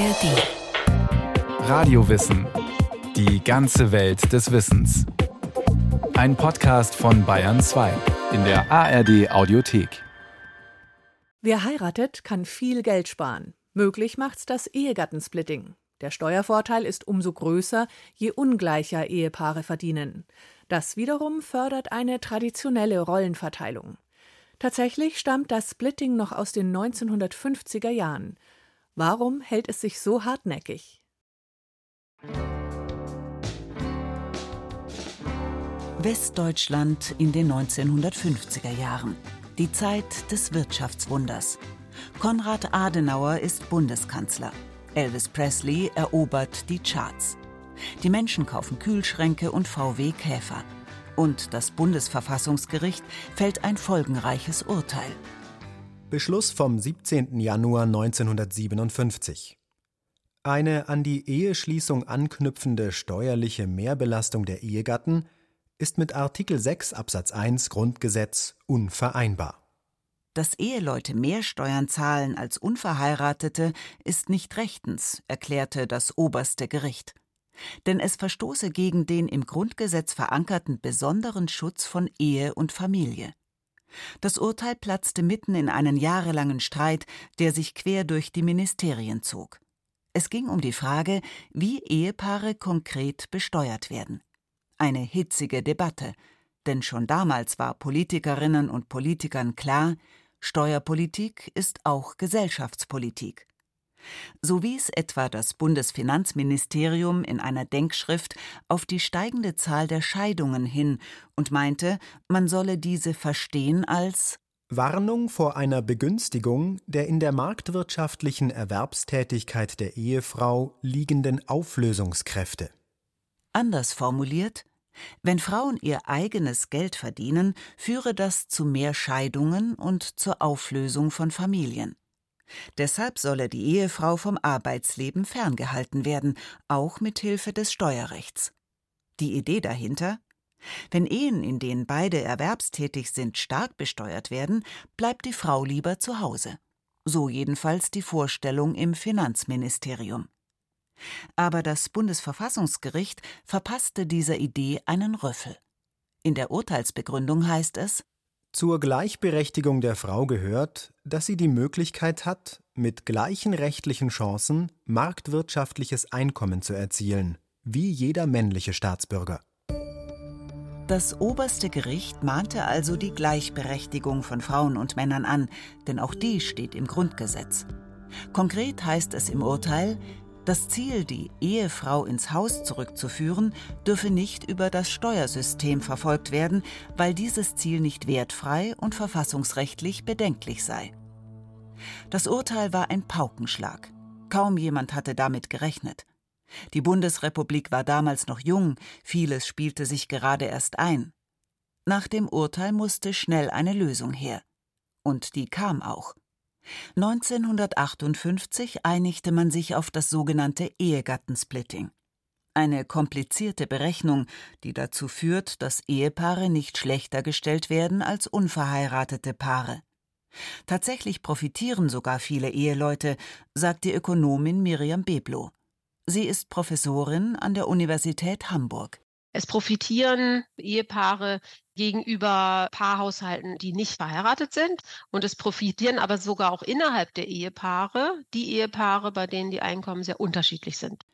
ARD. Radiowissen. Die ganze Welt des Wissens. Ein Podcast von Bayern 2 in der ARD Audiothek. Wer heiratet, kann viel Geld sparen. Möglich macht's das Ehegattensplitting. Der Steuervorteil ist umso größer, je ungleicher Ehepaare verdienen. Das wiederum fördert eine traditionelle Rollenverteilung. Tatsächlich stammt das Splitting noch aus den 1950er Jahren. Warum hält es sich so hartnäckig? Westdeutschland in den 1950er Jahren. Die Zeit des Wirtschaftswunders. Konrad Adenauer ist Bundeskanzler. Elvis Presley erobert die Charts. Die Menschen kaufen Kühlschränke und VW Käfer. Und das Bundesverfassungsgericht fällt ein folgenreiches Urteil. Beschluss vom 17. Januar 1957. Eine an die Eheschließung anknüpfende steuerliche Mehrbelastung der Ehegatten ist mit Artikel 6 Absatz 1 Grundgesetz unvereinbar. Dass Eheleute mehr Steuern zahlen als Unverheiratete, ist nicht rechtens, erklärte das oberste Gericht denn es verstoße gegen den im Grundgesetz verankerten besonderen Schutz von Ehe und Familie. Das Urteil platzte mitten in einen jahrelangen Streit, der sich quer durch die Ministerien zog. Es ging um die Frage, wie Ehepaare konkret besteuert werden. Eine hitzige Debatte, denn schon damals war Politikerinnen und Politikern klar, Steuerpolitik ist auch Gesellschaftspolitik. So wies etwa das Bundesfinanzministerium in einer Denkschrift auf die steigende Zahl der Scheidungen hin und meinte, man solle diese verstehen als Warnung vor einer Begünstigung der in der marktwirtschaftlichen Erwerbstätigkeit der Ehefrau liegenden Auflösungskräfte. Anders formuliert, wenn Frauen ihr eigenes Geld verdienen, führe das zu mehr Scheidungen und zur Auflösung von Familien. Deshalb solle die Ehefrau vom Arbeitsleben ferngehalten werden, auch mit Hilfe des Steuerrechts. Die Idee dahinter? Wenn Ehen, in denen beide erwerbstätig sind, stark besteuert werden, bleibt die Frau lieber zu Hause. So jedenfalls die Vorstellung im Finanzministerium. Aber das Bundesverfassungsgericht verpasste dieser Idee einen Rüffel. In der Urteilsbegründung heißt es zur Gleichberechtigung der Frau gehört, dass sie die Möglichkeit hat, mit gleichen rechtlichen Chancen marktwirtschaftliches Einkommen zu erzielen, wie jeder männliche Staatsbürger. Das oberste Gericht mahnte also die Gleichberechtigung von Frauen und Männern an, denn auch die steht im Grundgesetz. Konkret heißt es im Urteil, das Ziel, die Ehefrau ins Haus zurückzuführen, dürfe nicht über das Steuersystem verfolgt werden, weil dieses Ziel nicht wertfrei und verfassungsrechtlich bedenklich sei. Das Urteil war ein Paukenschlag. Kaum jemand hatte damit gerechnet. Die Bundesrepublik war damals noch jung, vieles spielte sich gerade erst ein. Nach dem Urteil musste schnell eine Lösung her. Und die kam auch. 1958 einigte man sich auf das sogenannte Ehegattensplitting. Eine komplizierte Berechnung, die dazu führt, dass Ehepaare nicht schlechter gestellt werden als unverheiratete Paare. Tatsächlich profitieren sogar viele Eheleute, sagt die Ökonomin Miriam Beblo. Sie ist Professorin an der Universität Hamburg. Es profitieren Ehepaare gegenüber Paarhaushalten, die nicht verheiratet sind. Und es profitieren aber sogar auch innerhalb der Ehepaare die Ehepaare, bei denen die Einkommen sehr unterschiedlich sind.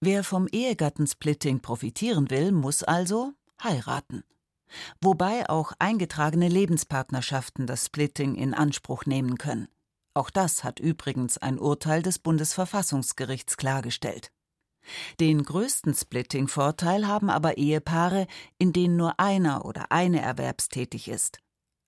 Wer vom Ehegattensplitting profitieren will, muss also heiraten. Wobei auch eingetragene Lebenspartnerschaften das Splitting in Anspruch nehmen können. Auch das hat übrigens ein Urteil des Bundesverfassungsgerichts klargestellt. Den größten Splitting-Vorteil haben aber Ehepaare, in denen nur einer oder eine erwerbstätig ist.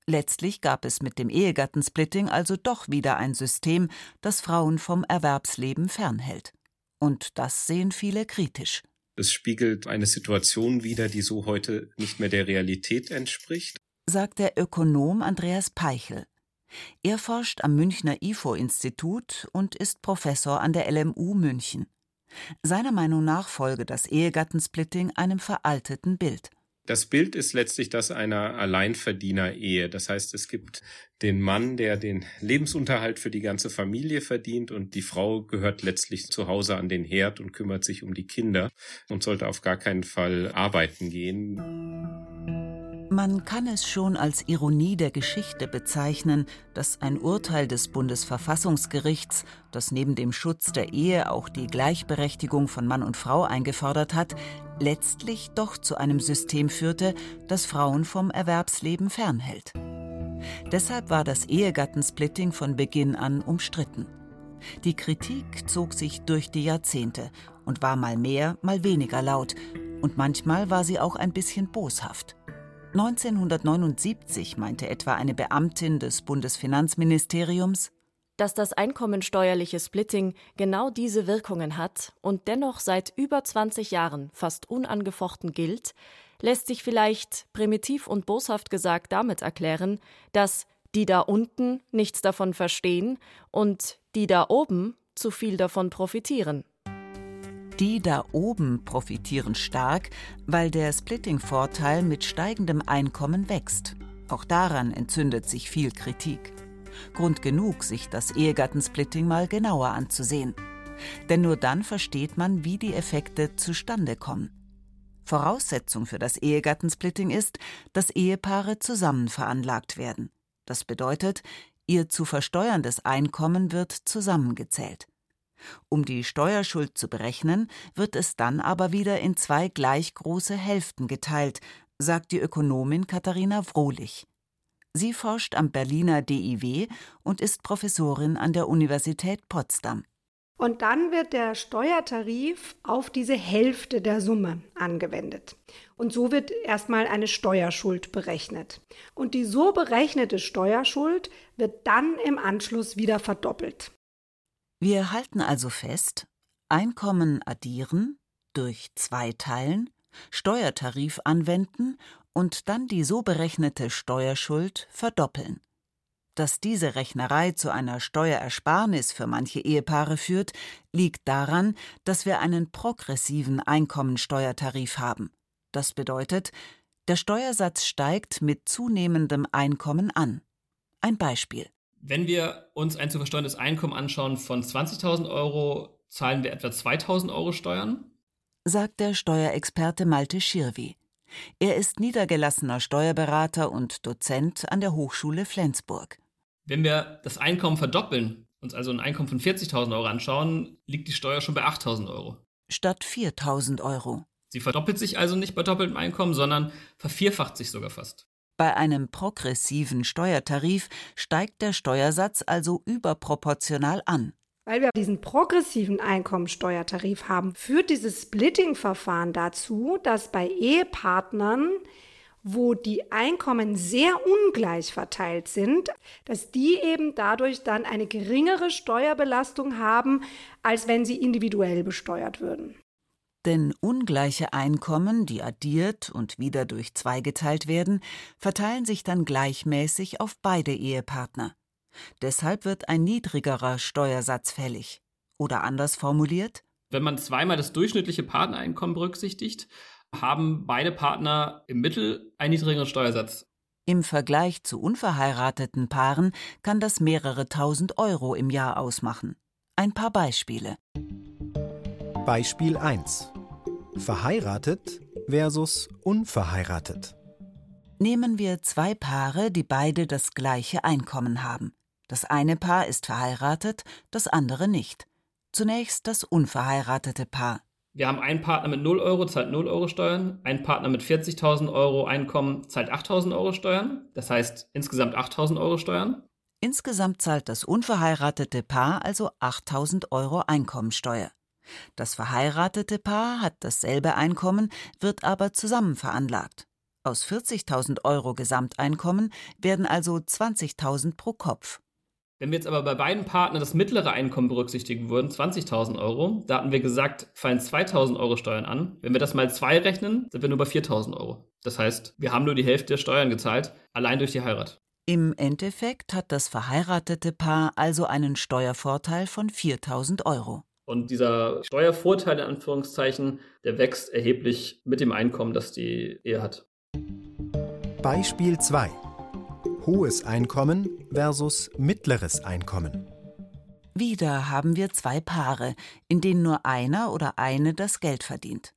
Letztlich gab es mit dem Ehegattensplitting also doch wieder ein System, das Frauen vom Erwerbsleben fernhält. Und das sehen viele kritisch. Es spiegelt eine Situation wider, die so heute nicht mehr der Realität entspricht, sagt der Ökonom Andreas Peichel. Er forscht am Münchner IFO-Institut und ist Professor an der LMU München. Seiner Meinung nach folge das Ehegattensplitting einem veralteten Bild. Das Bild ist letztlich das einer Alleinverdiener-Ehe. Das heißt, es gibt den Mann, der den Lebensunterhalt für die ganze Familie verdient und die Frau gehört letztlich zu Hause an den Herd und kümmert sich um die Kinder und sollte auf gar keinen Fall arbeiten gehen. Man kann es schon als Ironie der Geschichte bezeichnen, dass ein Urteil des Bundesverfassungsgerichts, das neben dem Schutz der Ehe auch die Gleichberechtigung von Mann und Frau eingefordert hat, letztlich doch zu einem System führte, das Frauen vom Erwerbsleben fernhält. Deshalb war das Ehegattensplitting von Beginn an umstritten. Die Kritik zog sich durch die Jahrzehnte und war mal mehr, mal weniger laut, und manchmal war sie auch ein bisschen boshaft. 1979 meinte etwa eine Beamtin des Bundesfinanzministeriums, dass das einkommensteuerliche Splitting genau diese Wirkungen hat und dennoch seit über 20 Jahren fast unangefochten gilt, lässt sich vielleicht primitiv und boshaft gesagt damit erklären, dass die da unten nichts davon verstehen und die da oben zu viel davon profitieren. Die da oben profitieren stark, weil der Splitting-Vorteil mit steigendem Einkommen wächst. Auch daran entzündet sich viel Kritik. Grund genug, sich das Ehegattensplitting mal genauer anzusehen. Denn nur dann versteht man, wie die Effekte zustande kommen. Voraussetzung für das Ehegattensplitting ist, dass Ehepaare zusammen veranlagt werden. Das bedeutet, ihr zu versteuerndes Einkommen wird zusammengezählt. Um die Steuerschuld zu berechnen, wird es dann aber wieder in zwei gleich große Hälften geteilt, sagt die Ökonomin Katharina Wrohlich. Sie forscht am Berliner DIW und ist Professorin an der Universität Potsdam. Und dann wird der Steuertarif auf diese Hälfte der Summe angewendet. Und so wird erstmal eine Steuerschuld berechnet. Und die so berechnete Steuerschuld wird dann im Anschluss wieder verdoppelt. Wir halten also fest, Einkommen addieren, durch zwei teilen, Steuertarif anwenden und dann die so berechnete Steuerschuld verdoppeln. Dass diese Rechnerei zu einer Steuerersparnis für manche Ehepaare führt, liegt daran, dass wir einen progressiven Einkommensteuertarif haben. Das bedeutet, der Steuersatz steigt mit zunehmendem Einkommen an. Ein Beispiel. Wenn wir uns ein zu versteuerndes Einkommen anschauen von 20.000 Euro, zahlen wir etwa 2.000 Euro Steuern? sagt der Steuerexperte Malte Schirwi. Er ist niedergelassener Steuerberater und Dozent an der Hochschule Flensburg. Wenn wir das Einkommen verdoppeln, uns also ein Einkommen von 40.000 Euro anschauen, liegt die Steuer schon bei 8.000 Euro. Statt 4.000 Euro. Sie verdoppelt sich also nicht bei doppeltem Einkommen, sondern vervierfacht sich sogar fast. Bei einem progressiven Steuertarif steigt der Steuersatz also überproportional an. Weil wir diesen progressiven Einkommensteuertarif haben, führt dieses Splitting-Verfahren dazu, dass bei Ehepartnern, wo die Einkommen sehr ungleich verteilt sind, dass die eben dadurch dann eine geringere Steuerbelastung haben, als wenn sie individuell besteuert würden. Denn ungleiche Einkommen, die addiert und wieder durch zwei geteilt werden, verteilen sich dann gleichmäßig auf beide Ehepartner. Deshalb wird ein niedrigerer Steuersatz fällig. Oder anders formuliert, wenn man zweimal das durchschnittliche Partnereinkommen berücksichtigt, haben beide Partner im Mittel einen niedrigeren Steuersatz. Im Vergleich zu unverheirateten Paaren kann das mehrere tausend Euro im Jahr ausmachen. Ein paar Beispiele. Beispiel 1. Verheiratet versus unverheiratet. Nehmen wir zwei Paare, die beide das gleiche Einkommen haben. Das eine Paar ist verheiratet, das andere nicht. Zunächst das unverheiratete Paar. Wir haben einen Partner mit 0 Euro, zahlt 0 Euro Steuern. Ein Partner mit 40.000 Euro Einkommen zahlt 8.000 Euro Steuern. Das heißt insgesamt 8.000 Euro Steuern. Insgesamt zahlt das unverheiratete Paar also 8.000 Euro Einkommensteuer. Das verheiratete Paar hat dasselbe Einkommen, wird aber zusammen veranlagt. Aus 40.000 Euro Gesamteinkommen werden also 20.000 pro Kopf. Wenn wir jetzt aber bei beiden Partnern das mittlere Einkommen berücksichtigen würden, 20.000 Euro, da hatten wir gesagt, fallen 2.000 Euro Steuern an. Wenn wir das mal zwei rechnen, sind wir nur bei 4.000 Euro. Das heißt, wir haben nur die Hälfte der Steuern gezahlt, allein durch die Heirat. Im Endeffekt hat das verheiratete Paar also einen Steuervorteil von 4.000 Euro. Und dieser Steuervorteil in Anführungszeichen, der wächst erheblich mit dem Einkommen, das die Ehe hat. Beispiel 2. Hohes Einkommen versus mittleres Einkommen. Wieder haben wir zwei Paare, in denen nur einer oder eine das Geld verdient.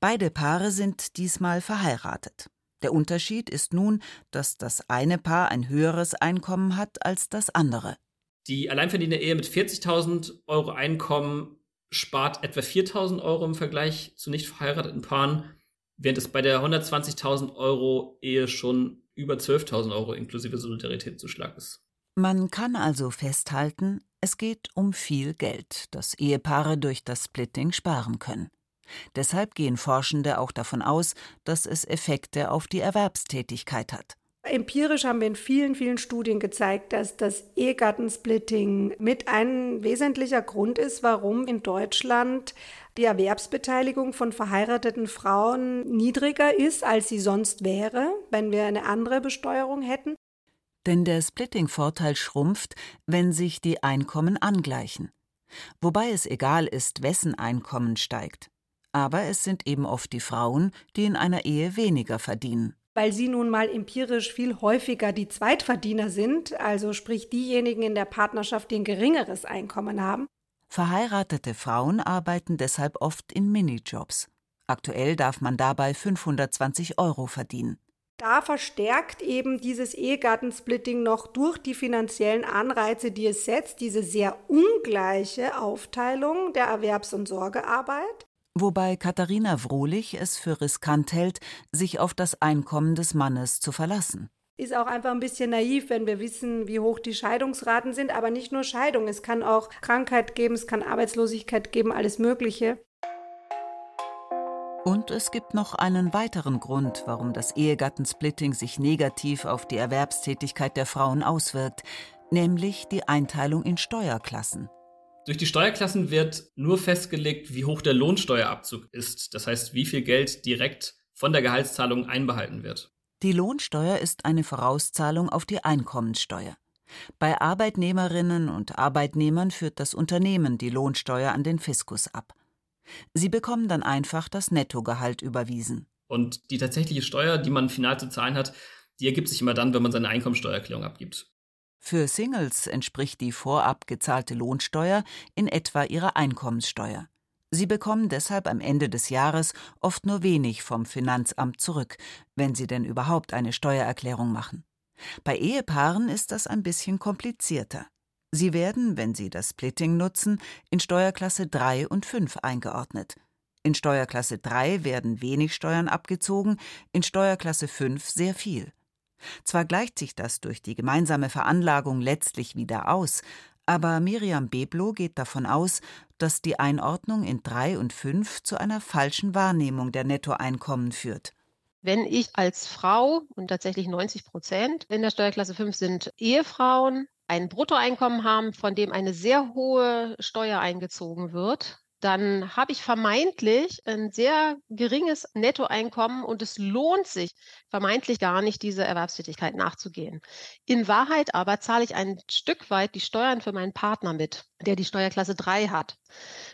Beide Paare sind diesmal verheiratet. Der Unterschied ist nun, dass das eine Paar ein höheres Einkommen hat als das andere. Die alleinverdienende Ehe mit 40.000 Euro Einkommen spart etwa 4.000 Euro im Vergleich zu nicht verheirateten Paaren, während es bei der 120.000 Euro Ehe schon über 12.000 Euro inklusive Solidaritätszuschlag ist. Man kann also festhalten, es geht um viel Geld, das Ehepaare durch das Splitting sparen können. Deshalb gehen Forschende auch davon aus, dass es Effekte auf die Erwerbstätigkeit hat. Empirisch haben wir in vielen, vielen Studien gezeigt, dass das Ehegattensplitting mit ein wesentlicher Grund ist, warum in Deutschland die Erwerbsbeteiligung von verheirateten Frauen niedriger ist, als sie sonst wäre, wenn wir eine andere Besteuerung hätten. Denn der Splitting-Vorteil schrumpft, wenn sich die Einkommen angleichen. Wobei es egal ist, wessen Einkommen steigt. Aber es sind eben oft die Frauen, die in einer Ehe weniger verdienen weil sie nun mal empirisch viel häufiger die Zweitverdiener sind, also sprich diejenigen in der Partnerschaft, die ein geringeres Einkommen haben. Verheiratete Frauen arbeiten deshalb oft in Minijobs. Aktuell darf man dabei 520 Euro verdienen. Da verstärkt eben dieses Ehegattensplitting noch durch die finanziellen Anreize, die es setzt, diese sehr ungleiche Aufteilung der Erwerbs- und Sorgearbeit wobei Katharina Wrohlich es für riskant hält, sich auf das Einkommen des Mannes zu verlassen. Ist auch einfach ein bisschen naiv, wenn wir wissen, wie hoch die Scheidungsraten sind, aber nicht nur Scheidung, es kann auch Krankheit geben, es kann Arbeitslosigkeit geben, alles Mögliche. Und es gibt noch einen weiteren Grund, warum das Ehegattensplitting sich negativ auf die Erwerbstätigkeit der Frauen auswirkt, nämlich die Einteilung in Steuerklassen. Durch die Steuerklassen wird nur festgelegt, wie hoch der Lohnsteuerabzug ist, das heißt, wie viel Geld direkt von der Gehaltszahlung einbehalten wird. Die Lohnsteuer ist eine Vorauszahlung auf die Einkommensteuer. Bei Arbeitnehmerinnen und Arbeitnehmern führt das Unternehmen die Lohnsteuer an den Fiskus ab. Sie bekommen dann einfach das Nettogehalt überwiesen. Und die tatsächliche Steuer, die man final zu zahlen hat, die ergibt sich immer dann, wenn man seine Einkommensteuererklärung abgibt. Für Singles entspricht die vorab gezahlte Lohnsteuer in etwa ihrer Einkommenssteuer. Sie bekommen deshalb am Ende des Jahres oft nur wenig vom Finanzamt zurück, wenn sie denn überhaupt eine Steuererklärung machen. Bei Ehepaaren ist das ein bisschen komplizierter. Sie werden, wenn sie das Splitting nutzen, in Steuerklasse 3 und 5 eingeordnet. In Steuerklasse 3 werden wenig Steuern abgezogen, in Steuerklasse 5 sehr viel. Zwar gleicht sich das durch die gemeinsame Veranlagung letztlich wieder aus, aber Miriam Beblo geht davon aus, dass die Einordnung in 3 und 5 zu einer falschen Wahrnehmung der Nettoeinkommen führt. Wenn ich als Frau, und tatsächlich 90 Prozent in der Steuerklasse 5 sind Ehefrauen, ein Bruttoeinkommen haben, von dem eine sehr hohe Steuer eingezogen wird, dann habe ich vermeintlich ein sehr geringes Nettoeinkommen und es lohnt sich vermeintlich gar nicht, diese Erwerbstätigkeit nachzugehen. In Wahrheit aber zahle ich ein Stück weit die Steuern für meinen Partner mit, der die Steuerklasse 3 hat.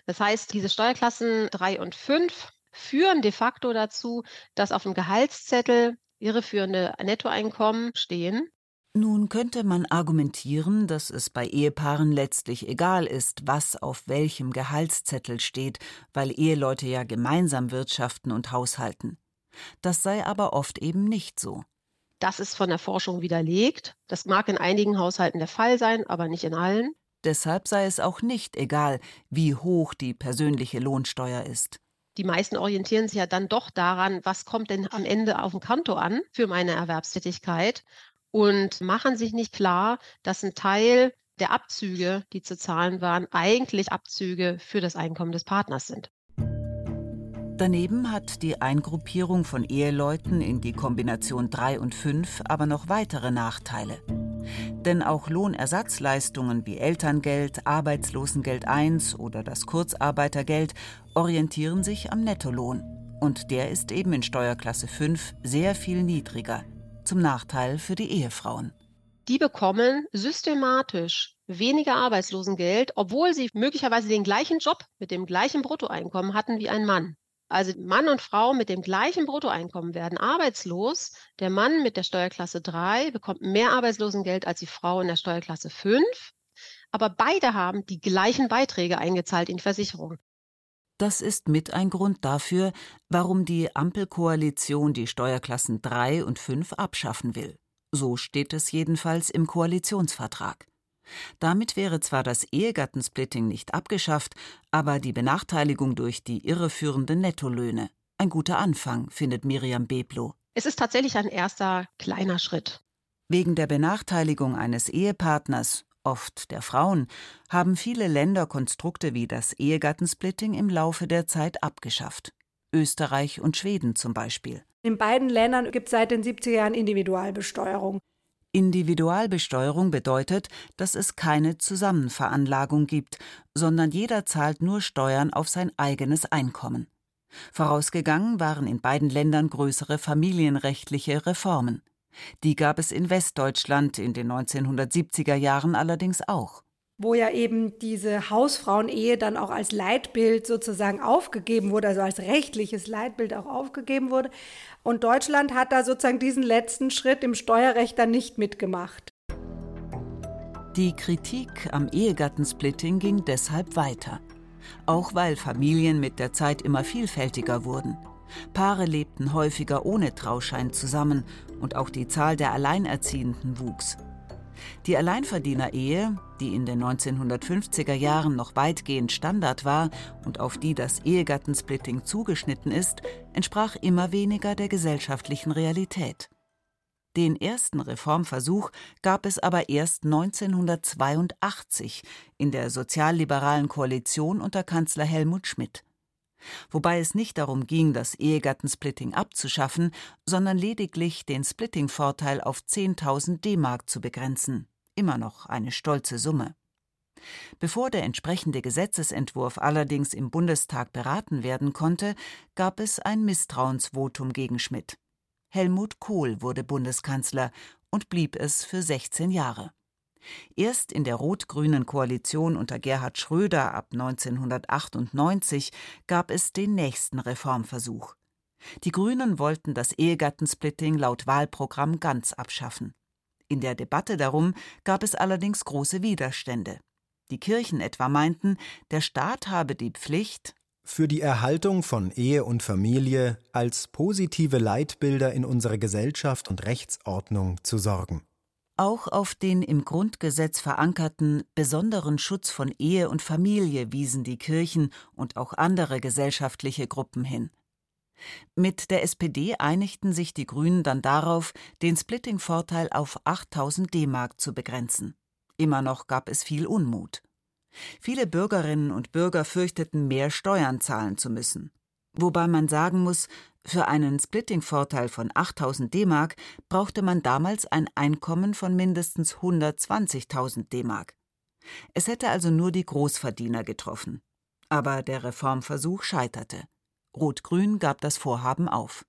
Das heißt, diese Steuerklassen 3 und 5 führen de facto dazu, dass auf dem Gehaltszettel irreführende Nettoeinkommen stehen nun könnte man argumentieren, dass es bei Ehepaaren letztlich egal ist, was auf welchem Gehaltszettel steht, weil Eheleute ja gemeinsam wirtschaften und haushalten. Das sei aber oft eben nicht so. Das ist von der Forschung widerlegt. Das mag in einigen Haushalten der Fall sein, aber nicht in allen. Deshalb sei es auch nicht egal, wie hoch die persönliche Lohnsteuer ist. Die meisten orientieren sich ja dann doch daran, was kommt denn am Ende auf dem Konto an für meine Erwerbstätigkeit und machen sich nicht klar, dass ein Teil der Abzüge, die zu zahlen waren, eigentlich Abzüge für das Einkommen des Partners sind. Daneben hat die Eingruppierung von Eheleuten in die Kombination 3 und 5 aber noch weitere Nachteile. Denn auch Lohnersatzleistungen wie Elterngeld, Arbeitslosengeld 1 oder das Kurzarbeitergeld orientieren sich am Nettolohn. Und der ist eben in Steuerklasse 5 sehr viel niedriger zum Nachteil für die Ehefrauen. Die bekommen systematisch weniger Arbeitslosengeld, obwohl sie möglicherweise den gleichen Job mit dem gleichen Bruttoeinkommen hatten wie ein Mann. Also Mann und Frau mit dem gleichen Bruttoeinkommen werden arbeitslos. Der Mann mit der Steuerklasse 3 bekommt mehr Arbeitslosengeld als die Frau in der Steuerklasse 5. Aber beide haben die gleichen Beiträge eingezahlt in die Versicherung. Das ist mit ein Grund dafür, warum die Ampelkoalition die Steuerklassen 3 und 5 abschaffen will. So steht es jedenfalls im Koalitionsvertrag. Damit wäre zwar das Ehegattensplitting nicht abgeschafft, aber die Benachteiligung durch die irreführenden Nettolöhne. Ein guter Anfang, findet Miriam Beblo. Es ist tatsächlich ein erster kleiner Schritt. Wegen der Benachteiligung eines Ehepartners, oft der Frauen, haben viele Länder Konstrukte wie das Ehegattensplitting im Laufe der Zeit abgeschafft. Österreich und Schweden zum Beispiel. In beiden Ländern gibt es seit den 70er Jahren Individualbesteuerung. Individualbesteuerung bedeutet, dass es keine Zusammenveranlagung gibt, sondern jeder zahlt nur Steuern auf sein eigenes Einkommen. Vorausgegangen waren in beiden Ländern größere familienrechtliche Reformen. Die gab es in Westdeutschland in den 1970er Jahren allerdings auch wo ja eben diese Hausfrauenehe dann auch als Leitbild sozusagen aufgegeben wurde, also als rechtliches Leitbild auch aufgegeben wurde. Und Deutschland hat da sozusagen diesen letzten Schritt im Steuerrecht dann nicht mitgemacht. Die Kritik am Ehegattensplitting ging deshalb weiter. Auch weil Familien mit der Zeit immer vielfältiger wurden. Paare lebten häufiger ohne Trauschein zusammen und auch die Zahl der Alleinerziehenden wuchs. Die Alleinverdienerehe, die in den 1950er Jahren noch weitgehend Standard war und auf die das Ehegattensplitting zugeschnitten ist, entsprach immer weniger der gesellschaftlichen Realität. Den ersten Reformversuch gab es aber erst 1982 in der sozialliberalen Koalition unter Kanzler Helmut Schmidt wobei es nicht darum ging, das Ehegattensplitting abzuschaffen, sondern lediglich den Splitting-Vorteil auf 10.000 D-Mark zu begrenzen. Immer noch eine stolze Summe. Bevor der entsprechende Gesetzesentwurf allerdings im Bundestag beraten werden konnte, gab es ein Misstrauensvotum gegen Schmidt. Helmut Kohl wurde Bundeskanzler und blieb es für 16 Jahre. Erst in der rot-grünen Koalition unter Gerhard Schröder ab 1998 gab es den nächsten Reformversuch. Die Grünen wollten das Ehegattensplitting laut Wahlprogramm ganz abschaffen. In der Debatte darum gab es allerdings große Widerstände. Die Kirchen etwa meinten, der Staat habe die Pflicht, für die Erhaltung von Ehe und Familie als positive Leitbilder in unserer Gesellschaft und Rechtsordnung zu sorgen. Auch auf den im Grundgesetz verankerten besonderen Schutz von Ehe und Familie wiesen die Kirchen und auch andere gesellschaftliche Gruppen hin. Mit der SPD einigten sich die Grünen dann darauf, den Splitting-Vorteil auf 8000 D-Mark zu begrenzen. Immer noch gab es viel Unmut. Viele Bürgerinnen und Bürger fürchteten, mehr Steuern zahlen zu müssen. Wobei man sagen muss, für einen Splitting-Vorteil von 8000 D-Mark brauchte man damals ein Einkommen von mindestens 120.000 D-Mark. Es hätte also nur die Großverdiener getroffen. Aber der Reformversuch scheiterte. Rot-Grün gab das Vorhaben auf.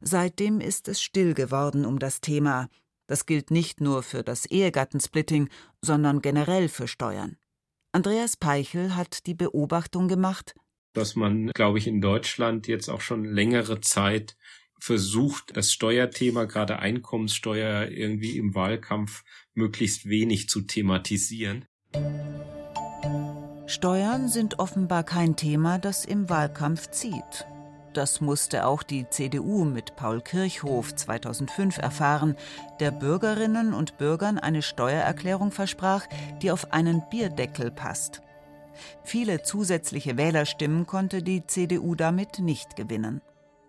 Seitdem ist es still geworden um das Thema. Das gilt nicht nur für das Ehegattensplitting, sondern generell für Steuern. Andreas Peichel hat die Beobachtung gemacht, dass man, glaube ich, in Deutschland jetzt auch schon längere Zeit versucht, das Steuerthema, gerade Einkommenssteuer, irgendwie im Wahlkampf möglichst wenig zu thematisieren. Steuern sind offenbar kein Thema, das im Wahlkampf zieht. Das musste auch die CDU mit Paul Kirchhoff 2005 erfahren, der Bürgerinnen und Bürgern eine Steuererklärung versprach, die auf einen Bierdeckel passt. Viele zusätzliche Wählerstimmen konnte die CDU damit nicht gewinnen.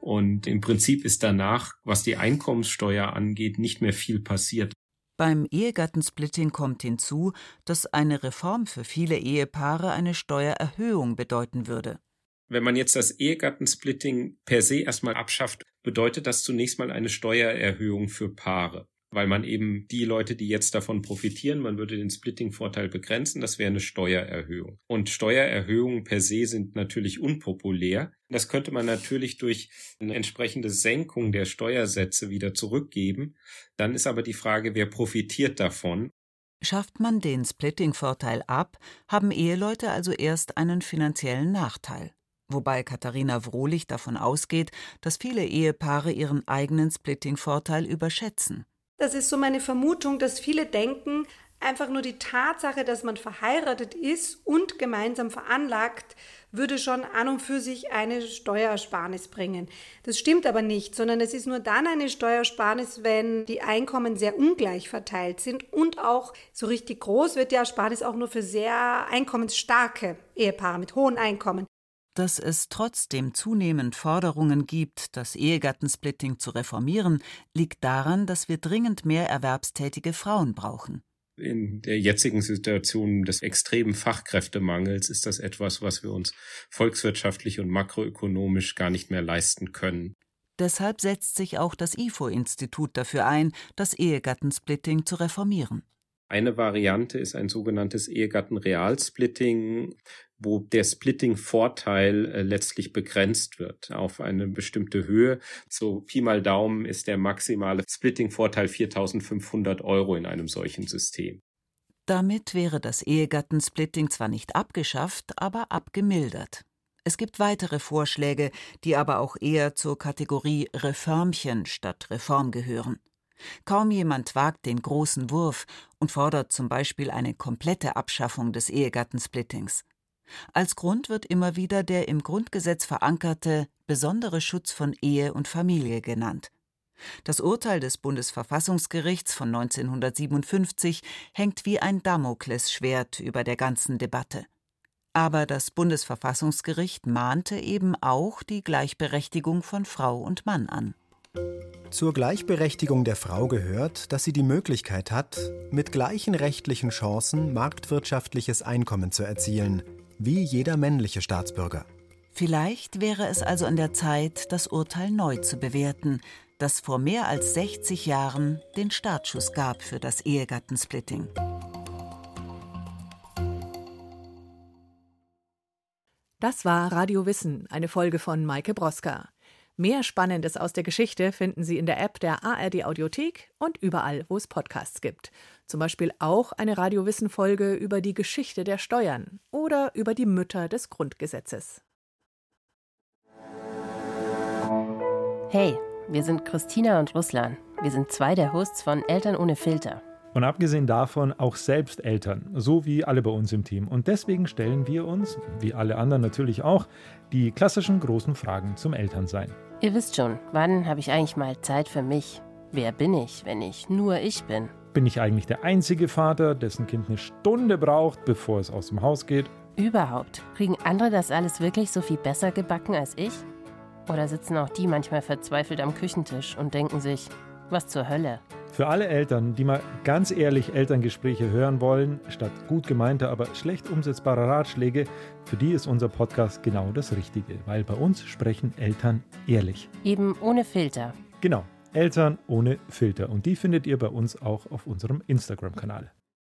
Und im Prinzip ist danach, was die Einkommenssteuer angeht, nicht mehr viel passiert. Beim Ehegattensplitting kommt hinzu, dass eine Reform für viele Ehepaare eine Steuererhöhung bedeuten würde. Wenn man jetzt das Ehegattensplitting per se erstmal abschafft, bedeutet das zunächst mal eine Steuererhöhung für Paare weil man eben die Leute, die jetzt davon profitieren, man würde den Splitting-Vorteil begrenzen, das wäre eine Steuererhöhung. Und Steuererhöhungen per se sind natürlich unpopulär. Das könnte man natürlich durch eine entsprechende Senkung der Steuersätze wieder zurückgeben. Dann ist aber die Frage, wer profitiert davon? Schafft man den Splitting-Vorteil ab, haben Eheleute also erst einen finanziellen Nachteil. wobei Katharina Wrohlich davon ausgeht, dass viele Ehepaare ihren eigenen Splitting-Vorteil überschätzen. Das ist so meine Vermutung, dass viele denken, einfach nur die Tatsache, dass man verheiratet ist und gemeinsam veranlagt, würde schon an und für sich eine Steuersparnis bringen. Das stimmt aber nicht, sondern es ist nur dann eine Steuersparnis, wenn die Einkommen sehr ungleich verteilt sind und auch so richtig groß wird die Ersparnis auch nur für sehr einkommensstarke Ehepaare mit hohen Einkommen. Dass es trotzdem zunehmend Forderungen gibt, das Ehegattensplitting zu reformieren, liegt daran, dass wir dringend mehr erwerbstätige Frauen brauchen. In der jetzigen Situation des extremen Fachkräftemangels ist das etwas, was wir uns volkswirtschaftlich und makroökonomisch gar nicht mehr leisten können. Deshalb setzt sich auch das IFO-Institut dafür ein, das Ehegattensplitting zu reformieren. Eine Variante ist ein sogenanntes Ehegatten-Realsplitting, wo der Splitting-Vorteil äh, letztlich begrenzt wird auf eine bestimmte Höhe. So Pi mal Daumen ist der maximale Splitting-Vorteil 4.500 Euro in einem solchen System. Damit wäre das Ehegattensplitting zwar nicht abgeschafft, aber abgemildert. Es gibt weitere Vorschläge, die aber auch eher zur Kategorie Reformchen statt Reform gehören. Kaum jemand wagt den großen Wurf und fordert zum Beispiel eine komplette Abschaffung des Ehegattensplittings. Als Grund wird immer wieder der im Grundgesetz verankerte besondere Schutz von Ehe und Familie genannt. Das Urteil des Bundesverfassungsgerichts von 1957 hängt wie ein Damoklesschwert über der ganzen Debatte. Aber das Bundesverfassungsgericht mahnte eben auch die Gleichberechtigung von Frau und Mann an. Zur Gleichberechtigung der Frau gehört, dass sie die Möglichkeit hat, mit gleichen rechtlichen Chancen marktwirtschaftliches Einkommen zu erzielen, wie jeder männliche Staatsbürger. Vielleicht wäre es also an der Zeit, das Urteil neu zu bewerten, das vor mehr als 60 Jahren den Startschuss gab für das Ehegattensplitting. Das war Radio Wissen, eine Folge von Maike Broska. Mehr Spannendes aus der Geschichte finden Sie in der App der ARD Audiothek und überall, wo es Podcasts gibt. Zum Beispiel auch eine Radiowissen-Folge über die Geschichte der Steuern oder über die Mütter des Grundgesetzes. Hey, wir sind Christina und Ruslan. Wir sind zwei der Hosts von Eltern ohne Filter. Und abgesehen davon auch selbst Eltern, so wie alle bei uns im Team. Und deswegen stellen wir uns, wie alle anderen natürlich auch, die klassischen großen Fragen zum Elternsein. Ihr wisst schon, wann habe ich eigentlich mal Zeit für mich? Wer bin ich, wenn ich nur ich bin? Bin ich eigentlich der einzige Vater, dessen Kind eine Stunde braucht, bevor es aus dem Haus geht? Überhaupt. Kriegen andere das alles wirklich so viel besser gebacken als ich? Oder sitzen auch die manchmal verzweifelt am Küchentisch und denken sich, was zur Hölle? Für alle Eltern, die mal ganz ehrlich Elterngespräche hören wollen, statt gut gemeinter, aber schlecht umsetzbarer Ratschläge, für die ist unser Podcast genau das Richtige, weil bei uns sprechen Eltern ehrlich. Eben ohne Filter. Genau, Eltern ohne Filter. Und die findet ihr bei uns auch auf unserem Instagram-Kanal.